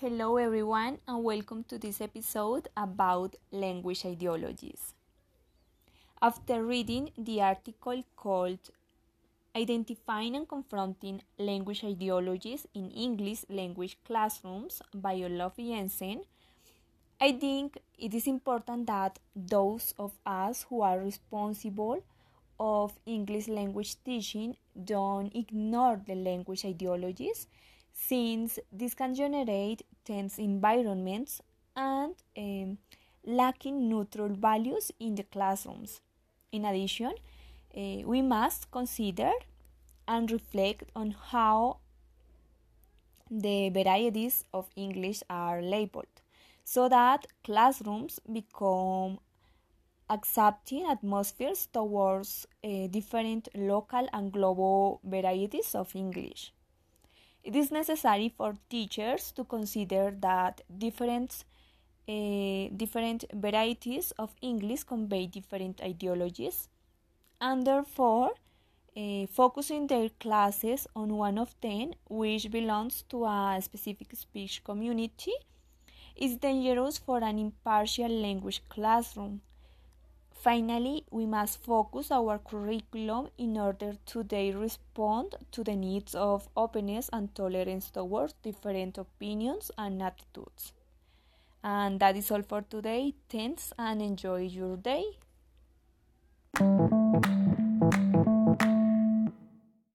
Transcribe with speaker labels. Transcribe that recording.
Speaker 1: Hello, everyone, and welcome to this episode about language ideologies. After reading the article called Identifying and Confronting Language Ideologies in English Language Classrooms by Olof Jensen, I think it is important that those of us who are responsible of English language teaching don't ignore the language ideologies since this can generate tense environments and um, lacking neutral values in the classrooms. In addition, uh, we must consider and reflect on how the varieties of English are labeled so that classrooms become accepting atmospheres towards uh, different local and global varieties of English. It is necessary for teachers to consider that different uh, different varieties of English convey different ideologies, and therefore uh, focusing their classes on one of them, which belongs to a specific speech community, is dangerous for an impartial language classroom. Finally, we must focus our curriculum in order to they respond to the needs of openness and tolerance towards different opinions and attitudes. And that is all for today. Thanks and enjoy your day.